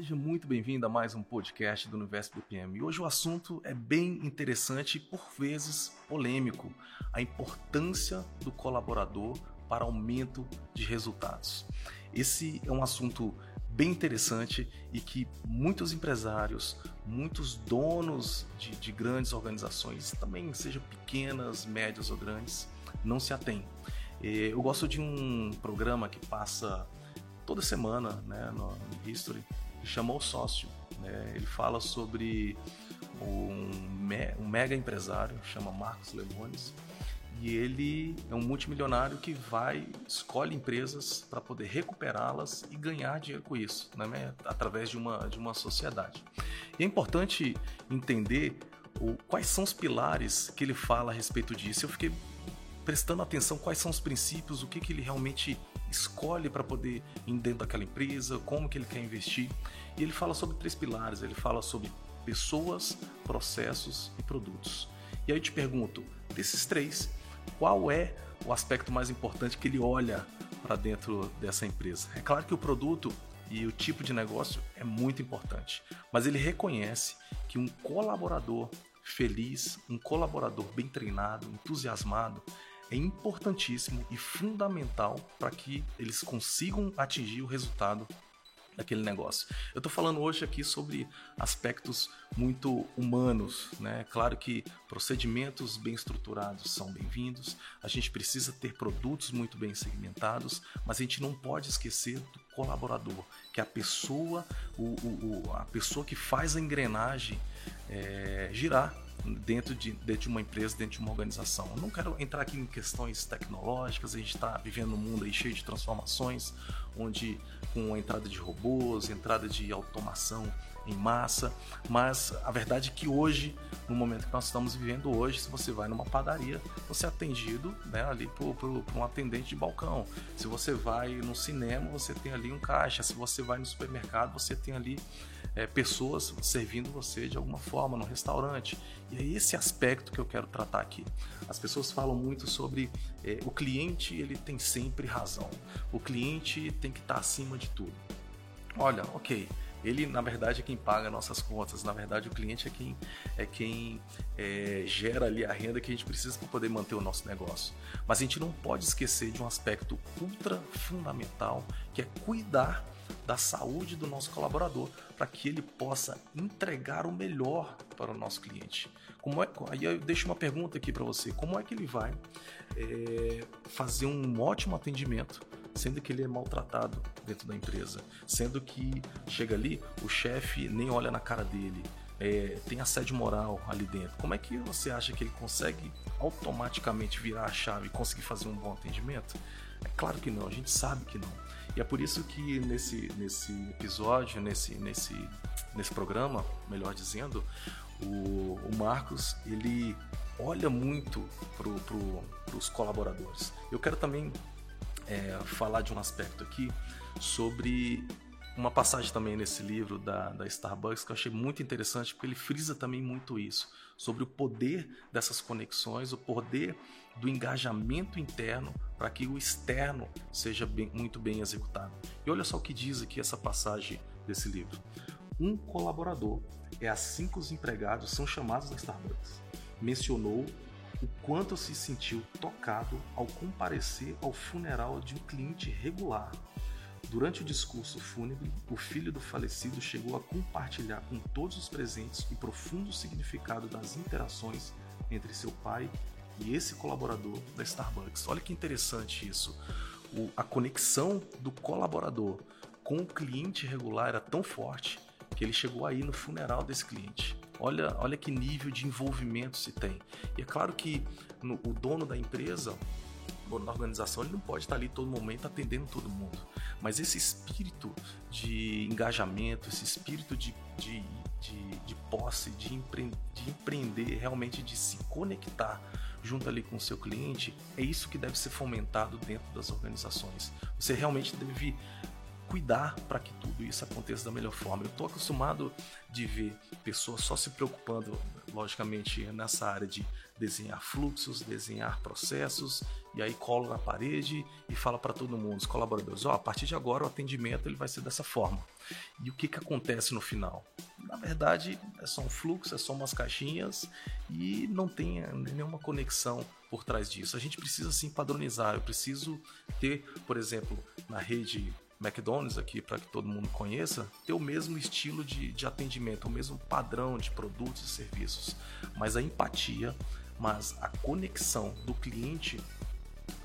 seja muito bem-vindo a mais um podcast do Universo BPM. E hoje o assunto é bem interessante e por vezes polêmico: a importância do colaborador para aumento de resultados. Esse é um assunto bem interessante e que muitos empresários, muitos donos de, de grandes organizações, também sejam pequenas, médias ou grandes, não se atêm. Eu gosto de um programa que passa toda semana né, no History, chama O Sócio. Né? Ele fala sobre um, me, um mega empresário, chama Marcos Lemones, e ele é um multimilionário que vai, escolhe empresas para poder recuperá-las e ganhar dinheiro com isso, né? através de uma, de uma sociedade. E é importante entender o, quais são os pilares que ele fala a respeito disso. Eu fiquei prestando atenção quais são os princípios, o que, que ele realmente escolhe para poder ir dentro daquela empresa, como que ele quer investir. E ele fala sobre três pilares, ele fala sobre pessoas, processos e produtos. E aí eu te pergunto, desses três, qual é o aspecto mais importante que ele olha para dentro dessa empresa? É claro que o produto e o tipo de negócio é muito importante, mas ele reconhece que um colaborador feliz, um colaborador bem treinado, entusiasmado, é importantíssimo e fundamental para que eles consigam atingir o resultado daquele negócio. Eu estou falando hoje aqui sobre aspectos muito humanos, né? Claro que procedimentos bem estruturados são bem-vindos, a gente precisa ter produtos muito bem segmentados, mas a gente não pode esquecer do colaborador, que é a pessoa, o, o, a pessoa que faz a engrenagem é, girar dentro de, dentro de uma empresa, dentro de uma organização. Eu não quero entrar aqui em questões tecnológicas, a gente está vivendo um mundo aí cheio de transformações, onde com a entrada de robôs, entrada de automação em massa, mas a verdade é que hoje, no momento que nós estamos vivendo hoje, se você vai numa padaria, você é atendido né, ali por, por, por um atendente de balcão. Se você vai no cinema, você tem ali um caixa. Se você vai no supermercado, você tem ali é, pessoas servindo você de alguma forma no restaurante. E é esse aspecto que eu quero tratar aqui. As pessoas falam muito sobre é, o cliente, ele tem sempre razão. O cliente tem que estar acima de tudo. Olha, ok. Ele, na verdade, é quem paga nossas contas. Na verdade, o cliente é quem, é quem é, gera ali a renda que a gente precisa para poder manter o nosso negócio. Mas a gente não pode esquecer de um aspecto ultra fundamental, que é cuidar da saúde do nosso colaborador para que ele possa entregar o melhor para o nosso cliente. Como é, aí eu deixo uma pergunta aqui para você: como é que ele vai é, fazer um ótimo atendimento? Sendo que ele é maltratado dentro da empresa, sendo que chega ali, o chefe nem olha na cara dele, é, tem assédio moral ali dentro. Como é que você acha que ele consegue automaticamente virar a chave e conseguir fazer um bom atendimento? É claro que não, a gente sabe que não. E é por isso que nesse, nesse episódio, nesse, nesse, nesse programa, melhor dizendo, o, o Marcos ele olha muito para pro, os colaboradores. Eu quero também é, falar de um aspecto aqui sobre uma passagem também nesse livro da, da Starbucks que eu achei muito interessante, porque ele frisa também muito isso, sobre o poder dessas conexões, o poder do engajamento interno para que o externo seja bem, muito bem executado. E olha só o que diz aqui essa passagem desse livro. Um colaborador, é assim que os empregados são chamados da Starbucks, mencionou o quanto se sentiu tocado ao comparecer ao funeral de um cliente regular Durante o discurso fúnebre, o filho do falecido chegou a compartilhar com todos os presentes o profundo significado das interações entre seu pai e esse colaborador da Starbucks. Olha que interessante isso. O, a conexão do colaborador com o cliente regular era tão forte que ele chegou aí no funeral desse cliente. Olha, olha que nível de envolvimento se tem. E é claro que no, o dono da empresa, o dono da organização, ele não pode estar ali todo momento atendendo todo mundo. Mas esse espírito de engajamento, esse espírito de, de, de, de posse, de, empre, de empreender, realmente de se conectar junto ali com o seu cliente, é isso que deve ser fomentado dentro das organizações. Você realmente deve cuidar para que tudo isso aconteça da melhor forma. Eu estou acostumado de ver pessoas só se preocupando, logicamente, nessa área de desenhar fluxos, desenhar processos, e aí cola na parede e fala para todo mundo, os colaboradores, ó, oh, a partir de agora o atendimento ele vai ser dessa forma. E o que, que acontece no final? Na verdade, é só um fluxo, é só umas caixinhas e não tem nenhuma conexão por trás disso. A gente precisa sim padronizar. Eu preciso ter, por exemplo, na rede McDonald's aqui, para que todo mundo conheça, ter o mesmo estilo de, de atendimento, o mesmo padrão de produtos e serviços. Mas a empatia, mas a conexão do cliente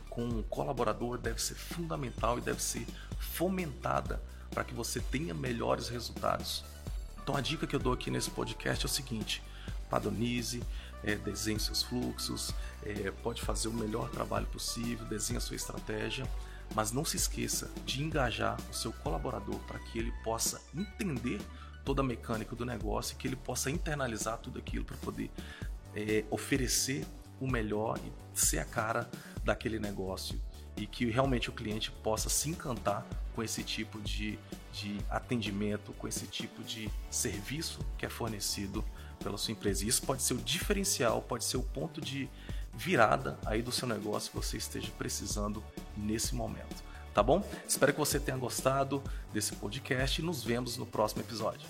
com o colaborador deve ser fundamental e deve ser fomentada para que você tenha melhores resultados. Então a dica que eu dou aqui nesse podcast é o seguinte: padronize, é, desenhe seus fluxos, é, pode fazer o melhor trabalho possível, desenhe a sua estratégia, mas não se esqueça de engajar o seu colaborador para que ele possa entender toda a mecânica do negócio e que ele possa internalizar tudo aquilo para poder é, oferecer o melhor e ser a cara daquele negócio e que realmente o cliente possa se encantar com esse tipo de, de atendimento, com esse tipo de serviço que é fornecido pela sua empresa. E isso pode ser o diferencial, pode ser o ponto de virada aí do seu negócio que você esteja precisando nesse momento. Tá bom? Espero que você tenha gostado desse podcast e nos vemos no próximo episódio.